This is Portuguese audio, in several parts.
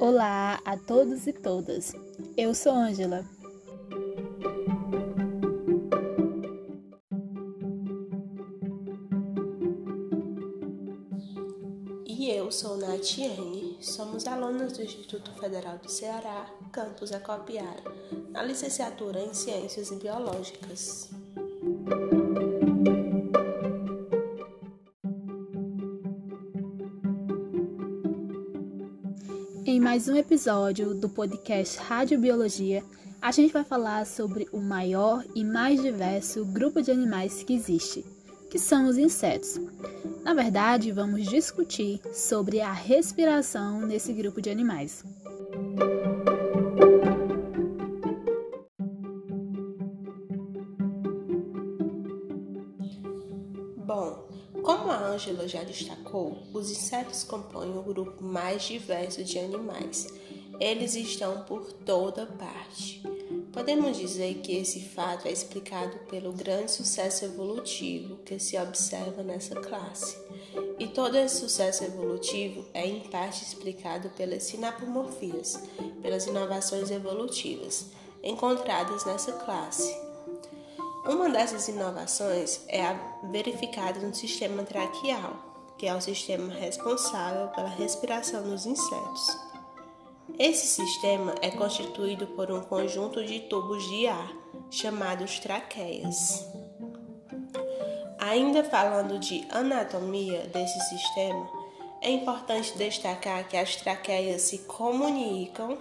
Olá a todos e todas. Eu sou Ângela. E eu sou Natiane. Somos alunos do Instituto Federal do Ceará, campus Acopiara, na licenciatura em Ciências Biológicas. Mais um episódio do podcast Rádio Biologia, a gente vai falar sobre o maior e mais diverso grupo de animais que existe, que são os insetos. Na verdade, vamos discutir sobre a respiração nesse grupo de animais. Bom, como a Ângela já destacou, os insetos compõem o grupo mais diverso de animais. Eles estão por toda parte. Podemos dizer que esse fato é explicado pelo grande sucesso evolutivo que se observa nessa classe. E todo esse sucesso evolutivo é em parte explicado pelas sinapomorfias, pelas inovações evolutivas encontradas nessa classe. Uma dessas inovações é a verificada no sistema traqueal, que é o sistema responsável pela respiração dos insetos. Esse sistema é constituído por um conjunto de tubos de ar, chamados traqueias. Ainda falando de anatomia desse sistema, é importante destacar que as traqueias se comunicam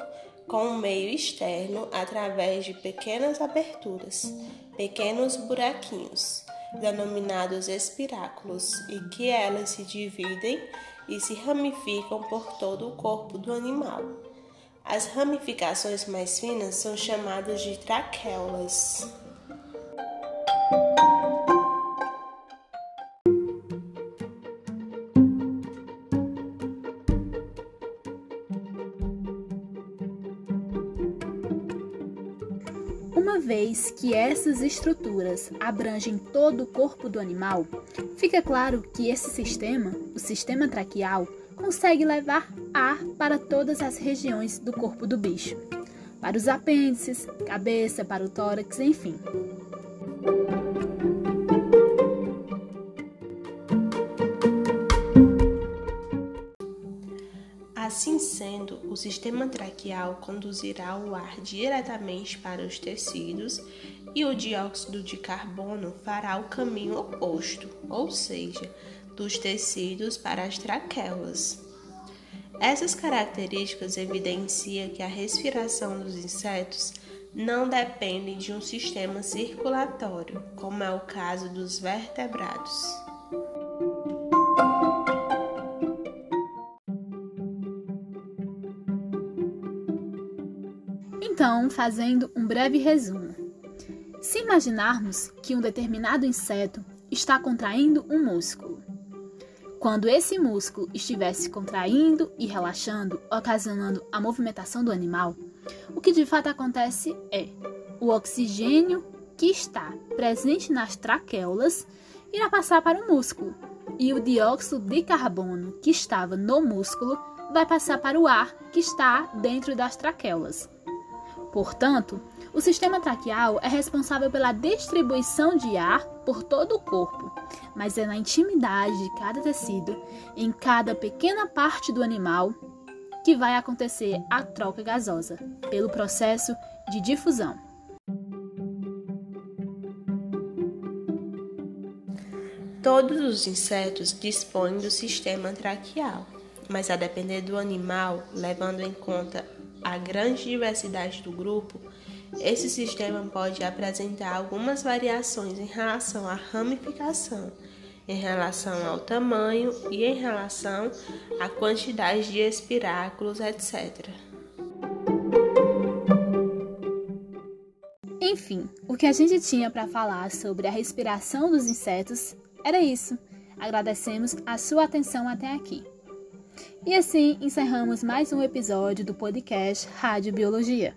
com o meio externo através de pequenas aberturas, pequenos buraquinhos, denominados espiráculos, e que elas se dividem e se ramificam por todo o corpo do animal. As ramificações mais finas são chamadas de traqueulas. Uma vez que essas estruturas abrangem todo o corpo do animal, fica claro que esse sistema, o sistema traqueal, consegue levar ar para todas as regiões do corpo do bicho, para os apêndices, cabeça, para o tórax, enfim. Assim sendo, o sistema traqueal conduzirá o ar diretamente para os tecidos e o dióxido de carbono fará o caminho oposto, ou seja, dos tecidos para as traquelas. Essas características evidenciam que a respiração dos insetos não depende de um sistema circulatório, como é o caso dos vertebrados. Fazendo um breve resumo. Se imaginarmos que um determinado inseto está contraindo um músculo, quando esse músculo estiver se contraindo e relaxando, ocasionando a movimentação do animal, o que de fato acontece é o oxigênio que está presente nas traqueulas irá passar para o músculo, e o dióxido de carbono que estava no músculo vai passar para o ar que está dentro das traqueulas. Portanto, o sistema traqueal é responsável pela distribuição de ar por todo o corpo, mas é na intimidade de cada tecido, em cada pequena parte do animal, que vai acontecer a troca gasosa, pelo processo de difusão. Todos os insetos dispõem do sistema traqueal, mas a depender do animal, levando em conta a grande diversidade do grupo, esse sistema pode apresentar algumas variações em relação à ramificação, em relação ao tamanho e em relação à quantidade de espiráculos, etc. Enfim, o que a gente tinha para falar sobre a respiração dos insetos era isso. Agradecemos a sua atenção até aqui. E assim encerramos mais um episódio do podcast Rádio Biologia.